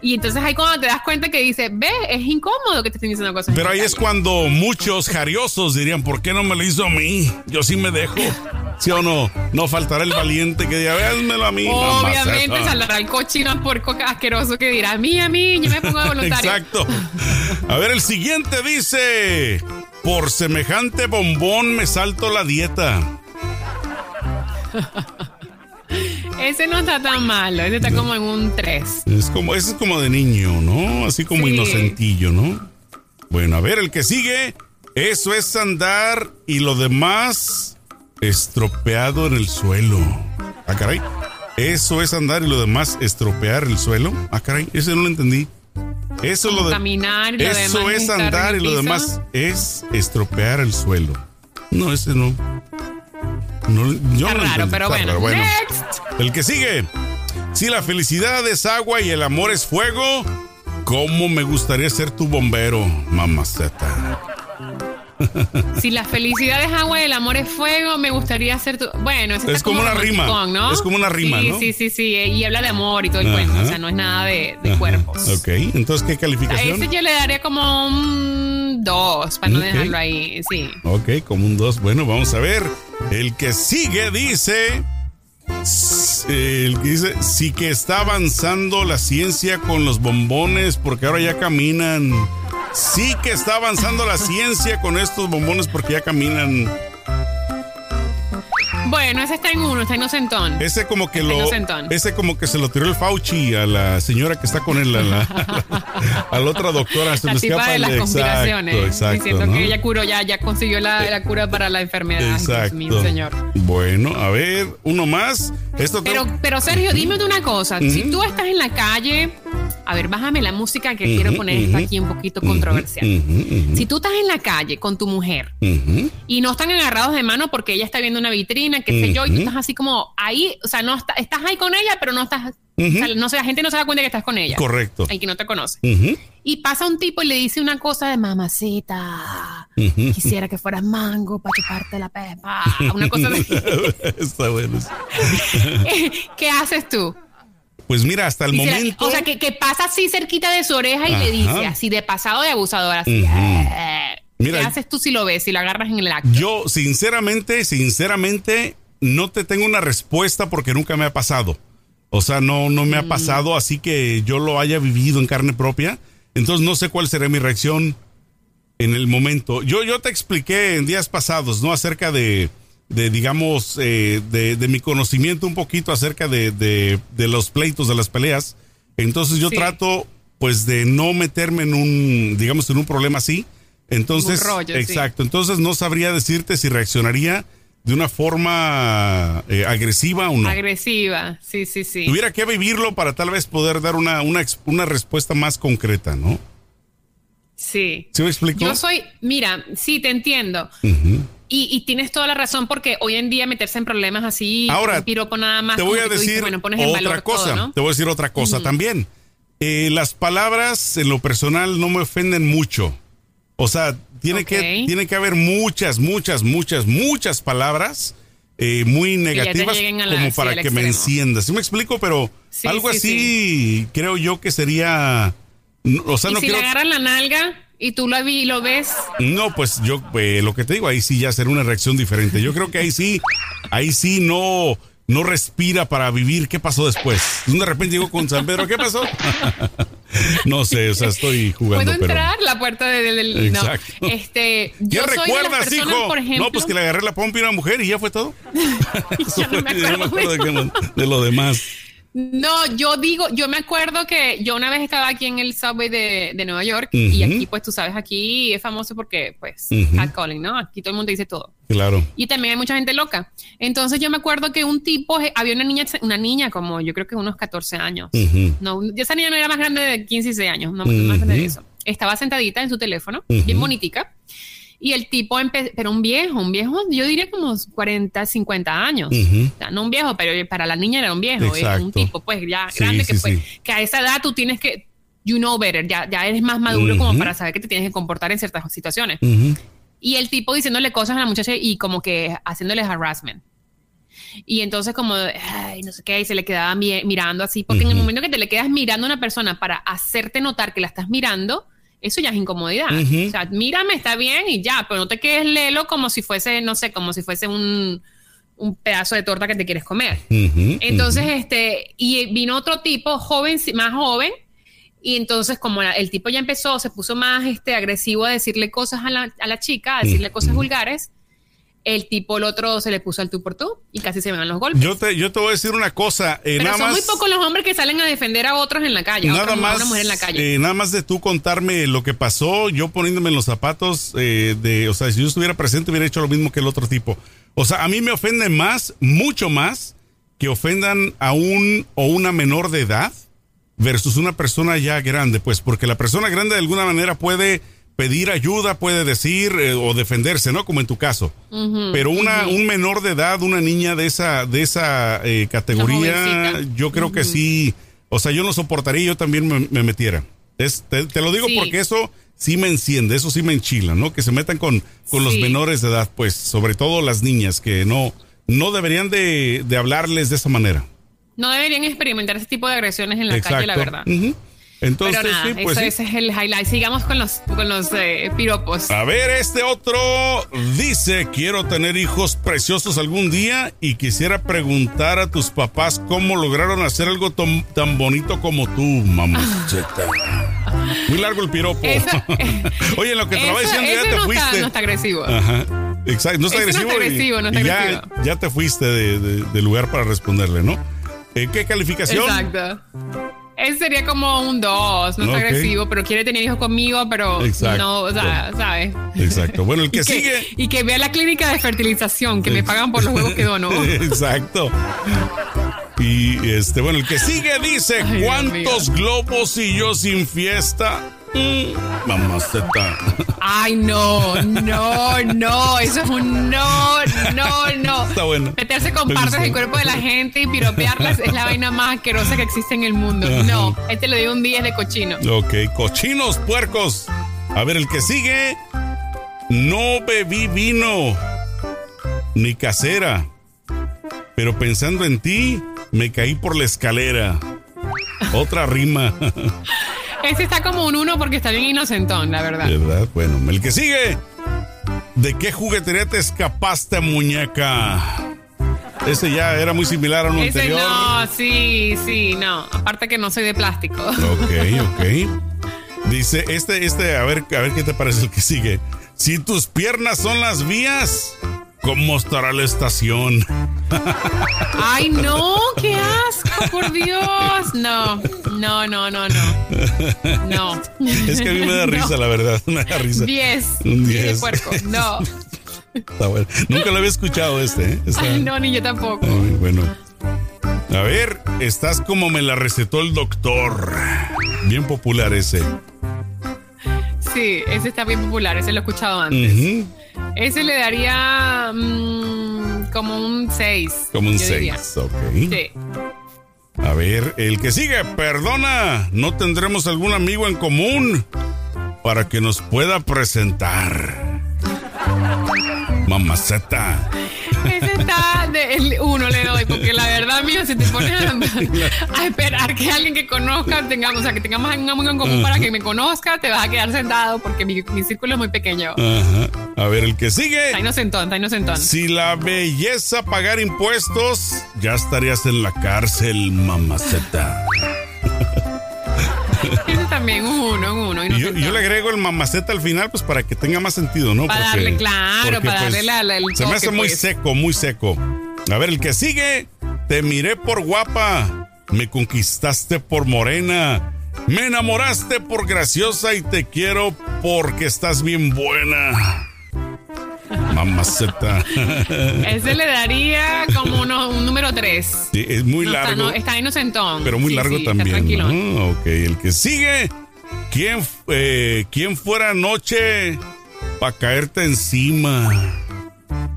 Y entonces ahí cuando te das cuenta que dice, ve, es incómodo que te estén diciendo cosas. Pero ahí es calle". cuando muchos jariosos dirían, ¿por qué no me lo hizo a mí? Yo sí me dejo. ¿Sí o no? No faltará el valiente que diga, véanmelo a mí. Obviamente mamaceta". saldrá el cochino puerco asqueroso que dirá, a mí, a mí, yo me pongo de voluntario. Exacto. A ver, el siguiente dice, por semejante bombón me salto la dieta. Ese no está tan malo, ese está como en un 3. Es como, ese es como de niño, ¿no? Así como Sí. inocentillo, ¿no? Bueno, a ver, el que sigue, eso es andar y lo demás estropeado en el suelo. Ah, caray. Eso es andar y lo demás estropear el suelo. Ah, caray, ese no lo entendí. Eso es lo de, Caminar lo Eso demás es andar y lo demás es estropear el suelo. No, ese no. No, yo Está no raro, entendí. pero Está bueno. raro. Next. El que sigue. Si la felicidad es agua y el amor es fuego, ¿cómo me gustaría ser tu bombero, mamaceta? Si la felicidad es agua y el amor es fuego, me gustaría ser tu. Bueno, eso Es como una rima. ¿no? Es como una rima, sí, ¿no? Sí, sí, sí. Y habla de amor y todo el cuento. O sea, no es nada de, cuerpos. Ok, entonces, ¿qué A calificación? ese yo le daría como un dos, para no dejarlo ahí. Sí. Ok, como un 2. Bueno, vamos a ver. El que sigue dice. El que dice, sí que está avanzando la ciencia con los bombones porque ahora ya caminan. Sí que está avanzando la ciencia con estos bombones porque ya caminan. Bueno, ese está en uno, está inocentón. Ese como que Está lo, inocentón. ese como que se lo tiró el Fauci a la señora que está con él, a la, a la otra doctora. Se la me tipa escapa de las exacto, conspiraciones. exacto, diciendo ¿no? que ella curó, ya, ya consiguió la, la cura para la enfermedad. Dios Exacto. mío, señor. Bueno, a ver, uno más. Esto Pero, pero Sergio, dime de una cosa. Si tú estás en la calle, a ver, bájame la música que quiero poner esta aquí un poquito controversial. Si tú estás en la calle con tu mujer y no están agarrados de mano porque ella está viendo una vitrina, qué sé yo, y tú estás así como ahí, o sea, no está- estás ahí con ella, pero no estás, o sea, no sé, la gente no se da cuenta que estás con ella. Correcto. Hay que no te conoce. Y pasa un tipo y le dice una cosa de mamacita. Quisiera que fueras mango para chuparte la pepa. Una cosa así. Está bueno. ¿Qué haces tú? Pues mira, hasta el Y momento. o sea, que, que pasa así cerquita de su oreja y Ajá. le dice así de pasado de abusador, así. "Eh". Mira, ¿Qué haces tú si lo ves, si lo agarras en el acto? Yo, sinceramente, sinceramente, no te tengo una respuesta porque nunca me ha pasado. O sea, no, no Mm. me ha pasado así que yo lo haya vivido en carne propia. Entonces no sé cuál será mi reacción en el momento. Yo, yo te expliqué en días pasados, ¿no? Acerca de, de digamos, eh, de, de mi conocimiento un poquito acerca de, de, de los pleitos, de las peleas. Entonces yo Sí. trato, pues, de no meterme en un, digamos, en un problema así. Entonces, sí. exacto. Entonces no sabría decirte si reaccionaría de una forma eh, agresiva o no. Agresiva, sí, sí, sí. Tuviera que vivirlo para tal vez poder dar una, una, respuesta más concreta, ¿no? Sí. ¿Sí me explico? Yo soy, mira, sí, te entiendo. Y, y tienes toda la razón porque hoy en día meterse en problemas así, Ahora, piropo nada más. Te voy a dices, decir bueno, pones otra valor cosa. todo, ¿no? Te voy a decir otra cosa también. Eh, las palabras en lo personal no me ofenden mucho. O sea, tiene, que, tiene que haber muchas, muchas, muchas, muchas palabras eh, muy negativas la- como para que me enciendas. ¿Sí me explico? Pero Sí, algo sí, así creo yo que sería... O sea, y no si quiero... le agarran la nalga y tú lo, vi- lo ves, No, pues yo eh, lo que te digo, ahí sí ya será una reacción diferente. Yo creo que ahí sí, ahí sí no, no respira para vivir. ¿Qué pasó después? De repente llegó con San Pedro, ¿qué pasó? no sé, o sea, estoy jugando. ¿puedo pero... entrar? La puerta de- de- del... No, este, ¿Qué yo soy de las recuerdas, personas, hijo? por ejemplo... no, pues que le agarré la pompa a una mujer y ya fue todo. Ya no me Yo no me acuerdo acuerdo de de, qué de lo demás. No, yo digo, yo me acuerdo que yo una vez estaba aquí en el subway de, de Nueva York y aquí, pues tú sabes, aquí es famoso porque, pues, catcalling, ¿no? Aquí todo el mundo dice todo. Claro. Y también hay mucha gente loca. Entonces yo me acuerdo que un tipo, había una niña, una niña como yo creo que unos 14 años. Ujú. No, esa niña no era más grande de 15, 16 años, no más grande de eso. Estaba sentadita en su teléfono, bien bonitica. Y el tipo, pero un viejo, un viejo, yo diría como 40, 50 años. Ujú. O sea, no un viejo, pero para la niña era un viejo, es un tipo pues ya Sí, grande que pues, sí. que a esa edad tú tienes que you know better, ya, ya eres más maduro como para saber que te tienes que comportar en ciertas situaciones. Ujú. Y el tipo diciéndole cosas a la muchacha y como que haciéndole harassment. Y entonces como, ay, no sé qué, y se le quedaba mi- mirando así, porque en el momento que te le quedas mirando a una persona para hacerte notar que la estás mirando, eso ya es incomodidad. O sea, mírame, está bien y ya, pero no te quedes lelo como si fuese, no sé, como si fuese un, un pedazo de torta que te quieres comer. Entonces, este, y vino otro tipo joven, más joven, y entonces como la- el tipo ya empezó, se puso más este, agresivo a decirle cosas a la, a la chica, a decirle cosas vulgares, el tipo, el otro se le puso al tú por tú y casi se ven los golpes. Yo te, yo te voy a decir una cosa. eh, Pero nada son más, muy pocos los hombres que salen a defender a otros en la calle, nada más, una mujer en la calle. eh, nada más de tú contarme lo que pasó, yo poniéndome en los zapatos eh, de, o sea, si yo estuviera presente hubiera hecho lo mismo que el otro tipo. O sea, a mí me ofende más, mucho más, que ofendan a un o una menor de edad versus una persona ya grande, pues, porque la persona grande de alguna manera puede pedir ayuda, puede decir, eh, o defenderse, ¿no? Como en tu caso. Pero una, un menor de edad, una niña de esa, de esa eh, categoría, yo creo que sí. O sea, yo no soportaría, yo también me, me metiera. Es- te, te lo digo Sí. porque eso sí me enciende, eso sí me enchila, ¿no? Que se metan con, con los menores de edad, pues, sobre todo las niñas, que no, no deberían de, de hablarles de esa manera. No deberían experimentar ese tipo de agresiones en la calle, la verdad. Entonces, Pero nada, sí, pues sí. ese es el highlight. Sigamos con los, con los eh, piropos. A ver, este otro dice, quiero tener hijos preciosos algún día y quisiera preguntar a tus papás cómo lograron hacer algo tan, tan bonito como tú, mamaceta. Muy largo el piropo. Eso- Oye, en lo que te lo va diciendo ya te no fuiste. Está, no está agresivo. Ajá. Exacto, no está no agresivo. y- no está y agresivo. ya te fuiste de, de- de lugar para responderle, ¿no? Eh, ¿Qué calificación? Exacto. Ese sería como un 2, no está Ok. agresivo, pero quiere tener hijos conmigo, pero Exacto. no, o sea, ¿sabes? Exacto. Bueno, el que y, que, sigue. y que vea la clínica de fertilización, que me pagan por los huevos que dono. Exacto. Y este, bueno, el que sigue dice: Ay, ¿Cuántos globos y yo sin fiesta? Mamaceta. Ay, no, no, no, eso es un no, no, no. Está bueno. Meterse con partes del cuerpo de la gente y piropearlas es la vaina más asquerosa que existe en el mundo. No, este lo digo un 10 de cochino. Ok, cochinos, puercos. A ver, el que sigue. No bebí vino ni casera. Pero pensando en ti, me caí por la escalera. Otra rima. Ese está como un 1 porque está bien inocentón, la verdad. ¿Verdad? Bueno, el que sigue. ¿De qué juguetería te escapaste, muñeca? Ese ya era muy similar a uno Ese anterior. no, sí, sí, no. Aparte que no soy de plástico. Ok, ok. Dice, este, este, a ver, a ver qué te parece el que sigue. Si tus piernas son las vías, ¿cómo estará la estación? Ay, no, qué asco, por Dios. No, no, no, no, no. No. Es que a mí me da risa, la verdad. Me da risa. 10. Un 10 de 10. puerco. No. Está bueno. Nunca lo había escuchado este, ¿eh? Está- Ay, no, ni yo tampoco. Ay, bueno. A ver, estás como me la recetó el doctor. Bien popular ese. Sí, ese está bien popular, ese lo he escuchado antes. Ujú, Ese le daría mm, como un 6. Como un 6. Ok. Sí. A ver, el que sigue, perdona, ¿no tendremos algún amigo en común para que nos pueda presentar? Mamaceta. Ese está de el uno le doy, porque la verdad, mío, si te pones a, a esperar que alguien que conozca tengamos, o sea, que tengamos un amigo en común para que me conozca, te vas a quedar sentado porque mi, mi círculo es muy pequeño. Ajá. A ver, el que Está sigue. inocentón, está inocentón. Si la belleza pagar impuestos, ya estarías en la cárcel, mamaceta. También un uno, un uno. Y yo, le agrego el mamaceta al final, pues para que tenga más sentido, ¿no? Para darle, claro, para darle la- la- el Se me hace muy pues. seco, muy seco. A ver, el que sigue. Te miré por guapa. Me conquistaste por morena. Me enamoraste por graciosa y te quiero porque estás bien buena. Mamaceta. Ese le daría como uno- un número 3. Sí, es muy largo. Está, está inocentón. pero muy Sí, largo sí, está también. tranquilo. ¿no? Ok, el que sigue. ¿Quién, eh, ¿quién fuera anoche para caerte encima?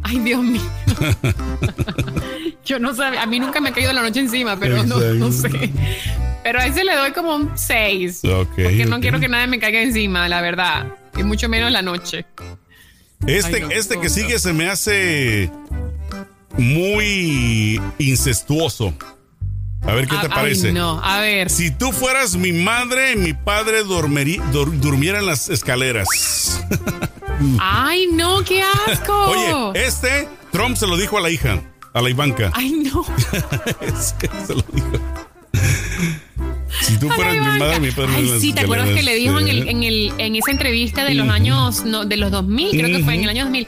Ay, Dios mío. Yo no sabía, a mí nunca me ha caído la noche encima, pero no, no sé. Pero a ese le doy como un 6. Ok, porque no quiero que nadie me caiga encima, la verdad. Y mucho menos la noche. Este, Ay, no, este no, que no. sigue se me hace muy incestuoso. A ver qué te Ah, parece. Ay, no, a ver. Si tú fueras mi madre, mi padre dur- durmiera en las escaleras. Ay, no, qué asco. Oye, este Trump se lo dijo a la hija, a la Ivanka. Ay, no. Es que se lo dijo. Si tú fueras mi madre, mi padre Ay, sí, ¿te acuerdas que le dijo en, el, en, el, en esa entrevista de los años, no, de los 2000, creo que fue en el año 2000,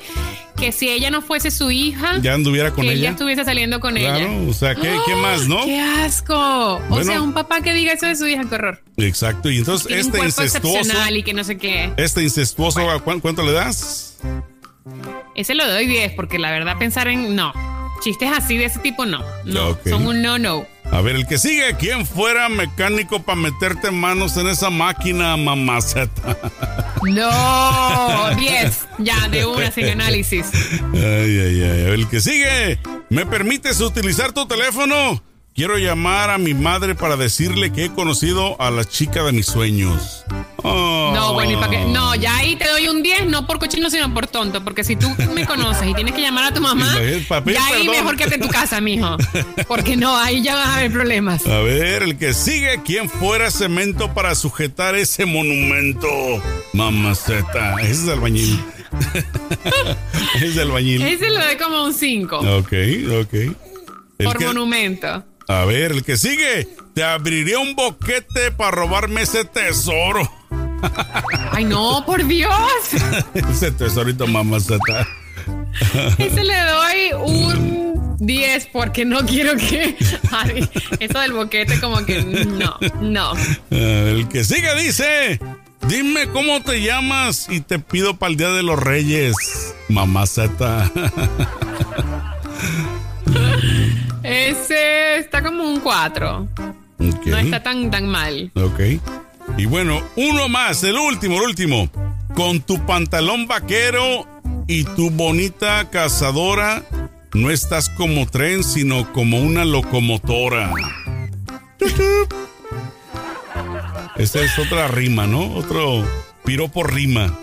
que si ella no fuese su hija, Ya anduviera con que ella ella. estuviese saliendo con Claro, ella. o sea, ¿qué, qué más, no? ¡Qué asco! O Bueno. sea, un papá que diga eso de su hija, qué horror. Exacto. Y entonces Tiene un este cuerpo incestuoso, y que no sé qué. este incestuoso, ¿a cuán- ¿cuánto le das? Ese lo doy 10 porque la verdad pensar en no. Chistes así de ese tipo no. No, Ok. son un no no. A ver, el que sigue, ¿quién fuera mecánico para meterte manos en esa máquina, mamaceta? No, 10, ya, de una sin análisis. Ay, ay, ay. El que sigue, ¿me permites utilizar tu teléfono? Quiero llamar a mi madre para decirle que he conocido a la chica de mis sueños. Oh. No, bueno, ¿y para qué? No, ya ahí te doy un 10, no por cochino, sino por tonto. Porque si tú me conoces y tienes que llamar a tu mamá, ya ahí perdón. mejor quédate en tu casa, mijo. Porque no, ahí ya vas a haber problemas. A ver, el que sigue, ¿quién fuera cemento para sujetar ese monumento? Mamaceta. Ese es albañil. Ese es albañil. Ese lo doy como un 5 Ok, ok. El por que- monumento. A ver, el que sigue, te abriría un boquete para robarme ese tesoro. Ay, no, por Dios. ese tesorito, mamaceta. Ese le doy un 10 porque no quiero que. Ay, eso del boquete, como que no, no. Eh, El que sigue dice, dime cómo te llamas y te pido para el Día de los Reyes. Mamaceta. Ese está como un 4. Ok. No está tan, tan mal. Ok. Y bueno, uno más, el último, el último. Con tu pantalón vaquero y tu bonita cazadora, no estás como tren, sino como una locomotora. Esa es otra rima, ¿no? Otro piropo rima.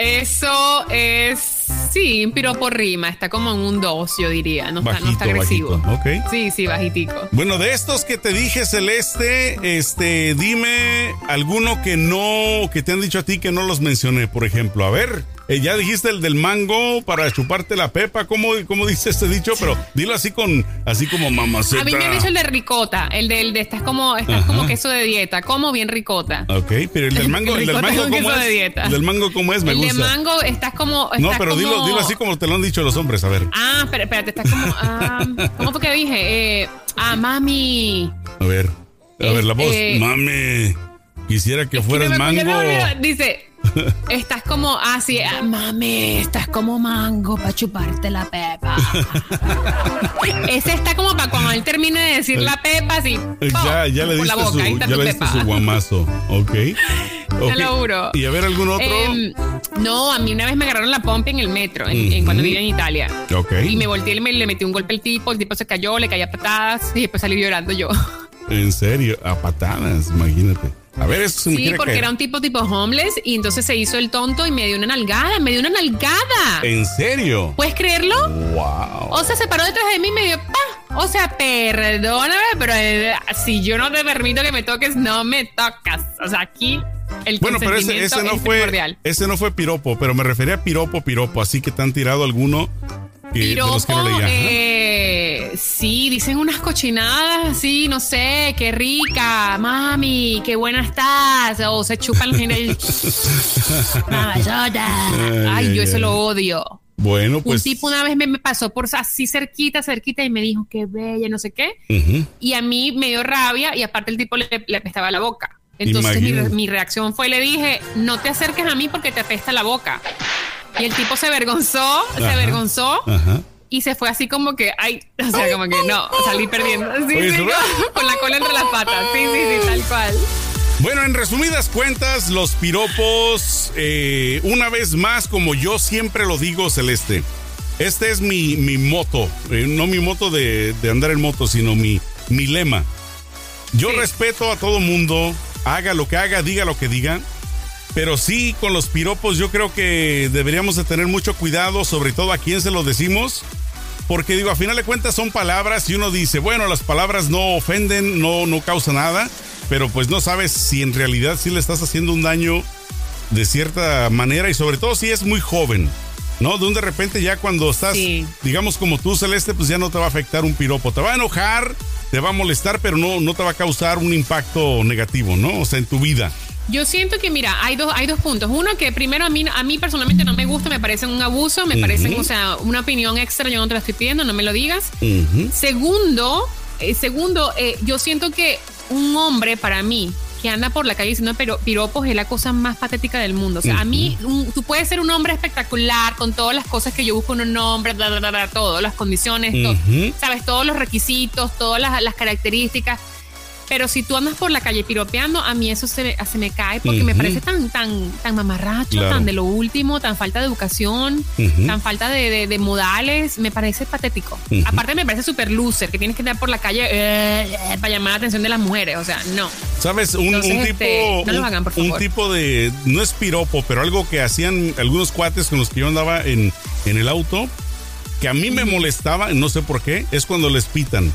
Eso es. Sí, un piropo rima. Está como en un 2, yo diría. No está, no está Bajito, agresivo. bajito, ok. Sí, sí, bajitico. Bueno, de estos que te dije, Celeste, este, dime alguno que no, que te han dicho a ti que no los mencioné, por ejemplo. A ver, eh, ya dijiste el del mango para chuparte la pepa, ¿cómo, cómo dice este dicho? Pero dilo así con, así como mamaceta. A mí me han dicho el de ricota. El del de estás como, estás como Ajá. queso de dieta. Como bien ricota. Ok, pero el del mango, el del Ricota mango, ¿cómo es? de dieta. El del mango, ¿cómo es? Me el gusta. de mango estás como. no, estás pero dilo, como- dilo así como te lo han dicho los hombres, a ver. Ah, pero espérate, estás como. ah, ¿Cómo fue que dije? Eh, ah, mami. A ver, a ver la voz. Eh, Mame, quisiera que fuera el Ya me- ya me mango. Dice. Estás como así, ah, mami, estás como mango para chuparte la pepa. Ese está como para cuando él termine de decir la pepa, así. Eh, Ya, ya le diste boca, su, ya le diste su guamazo, ok. Ok. lo juro. Y a ver algún otro. Em, no, a mí una vez me agarraron la pompa en el metro, en, en cuando vivía en Italia. Ok. Y me volteé y me, le metí un golpe al tipo, el tipo se cayó, le caía patadas y después salí llorando yo. En serio, a patadas, imagínate. A ver, eso Sí, porque era un tipo tipo homeless y entonces se hizo el tonto y me dio una nalgada, me dio una nalgada. ¿En serio? ¿Puedes creerlo? Wow. O sea, se paró detrás de mí y me dio pa. O sea, perdóname, pero eh, si yo no te permito que me toques, no me tocas. O sea, aquí el Bueno, pero ese, ese no es fue primordial. ese no fue piropo, pero me refería a piropo, piropo, así que te han tirado alguno que, de los que no Piropo, leía. Eh, sí, dicen unas cochinadas así, no sé, qué rica, mami, qué buena estás. O se chupan en el. Ay, yo eso lo odio. Bueno, pues. un tipo una vez me, me pasó por así cerquita, cerquita y me dijo qué bella, no sé qué. Y a mí me dio rabia y aparte el tipo le, le apestaba la boca. Entonces mi, reacción fue, le dije, no te acerques a mí porque te apesta la boca. Y el tipo se avergonzó, se avergonzó Ajá. Y se fue así como que, ay, o sea, como que no, salí perdiendo. Sí, Oye, sí, ¿eso como- con la cola entre las patas. Sí, sí, sí, tal cual. Bueno, en resumidas cuentas, los piropos, eh, una vez más, como yo siempre lo digo, Celeste, este es mi, mi moto, eh, no mi moto de, de andar en moto, sino mi, mi lema. Yo Sí. respeto a todo mundo, haga lo que haga, diga lo que diga, pero sí con los piropos yo creo que deberíamos de tener mucho cuidado, sobre todo a quién se lo decimos, porque digo, a final de cuentas son palabras y uno dice, bueno, las palabras no ofenden, no, no causan nada, pero pues no sabes si en realidad sí le estás haciendo un daño de cierta manera y sobre todo si es muy joven, ¿no? De un de repente ya cuando estás, Sí. digamos como tú, Celeste, pues ya no te va a afectar un piropo, te va a enojar, te va a molestar, pero no, no te va a causar un impacto negativo, ¿no? O sea, en tu vida. Yo siento que, mira, hay dos, hay dos puntos. Uno, que primero a mí, a mí personalmente no me gusta, me parece un abuso, me Ujú. parecen, o sea, una opinión extra, yo no te la estoy pidiendo, no me lo digas. Segundo, eh, segundo, eh, yo siento que un hombre para mí que anda por la calle diciendo pero, piropos es la cosa más patética del mundo. O sea, a mí, un- tú puedes ser un hombre espectacular con todas las cosas que yo busco en un hombre, bla, bla, bla, bla, todo, las condiciones, todo, sabes, todos los requisitos, todas las, las características. Pero si tú andas por la calle piropeando, a mí eso se, me- se me cae porque me parece tan, tan, tan mamarracho, Claro. tan de lo último, tan falta de educación, tan falta de, de- de modales. Me parece patético. Aparte, me parece súper loser que tienes que andar por la calle eh, eh, para llamar la atención de las mujeres. O sea, no. ¿Sabes? Un, Entonces, un este, tipo. no lo un- hagan, por un favor. tipo de. No es piropo, pero algo que hacían algunos cuates con los que yo andaba en, en el auto, que a mí me molestaba, no sé por qué, es cuando les pitan.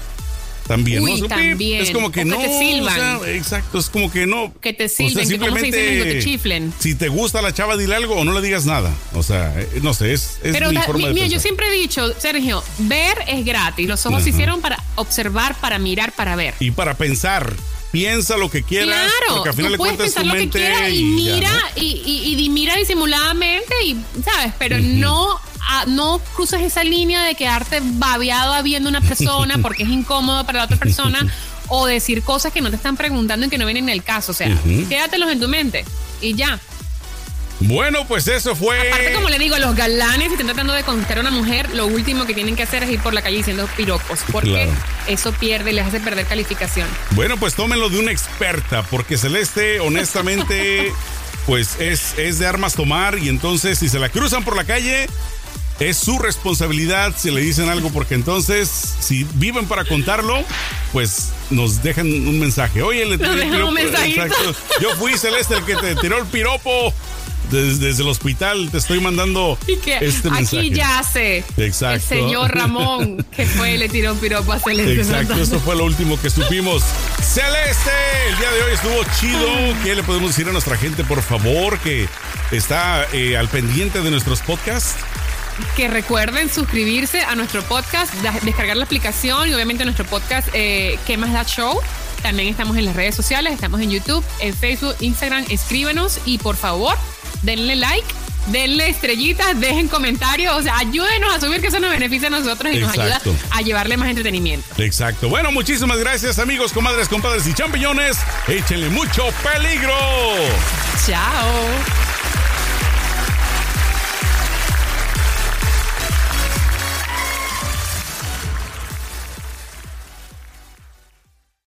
También, Uy, ¿no? También. Es como que O que no. te silban. o sea, exacto, es como que no. Que te O sea, silben, que. Te chiflen. Si te gusta la chava, dile algo o no le digas nada. O sea, eh, no sé, es, es Pero mi da- forma mi- de mira, yo siempre he dicho, Sergio, ver es gratis. Los ojos se hicieron para observar, para mirar, para ver. Y para pensar, piensa lo que quieras. Claro, porque al final tú de puedes cuentas pensar lo que mente quieras y, y ya, mira ¿no? y, y- y mira disimuladamente y sabes, pero no ah, no cruzas esa línea de quedarte babeado viendo una persona porque es incómodo para la otra persona o decir cosas que no te están preguntando y que no vienen en el caso, o sea, quédatelos en tu mente y ya. Bueno, pues eso fue. Aparte, como le digo, los galanes, si están tratando de conquistar a una mujer, lo último que tienen que hacer es ir por la calle diciendo piropos, porque Claro. eso pierde, les hace perder calificación. Bueno, pues tómenlo de una experta, porque Celeste, honestamente, pues es, es de armas tomar y entonces si se la cruzan por la calle, es su responsabilidad si le dicen algo, porque entonces si viven para contarlo, pues nos dejan un mensaje. Oye, le tiré un mensajito. Exacto. Yo fui Celeste el que te tiró el piropo. Desde, desde el hospital te estoy mandando Y que este mensaje. aquí yace Exacto. el señor Ramón, que fue y le tiró un piropo a Celeste. Exacto, eso fue lo último que supimos. Celeste, el día de hoy estuvo chido. ¿Qué le podemos decir a nuestra gente, por favor, que está eh, al pendiente de nuestros podcasts? Que recuerden suscribirse a nuestro podcast, descargar la aplicación y obviamente nuestro podcast eh, ¿Qué más da show? También estamos en las redes sociales, estamos en YouTube, en Facebook, Instagram, escríbenos y por favor, denle like. Denle estrellitas, dejen comentarios, o sea, ayúdenos a subir que eso nos beneficia a nosotros y nos ayuda a llevarle más entretenimiento. Exacto. Bueno, muchísimas gracias, amigos, comadres, compadres y champiñones. Échenle mucho peligro. Chao.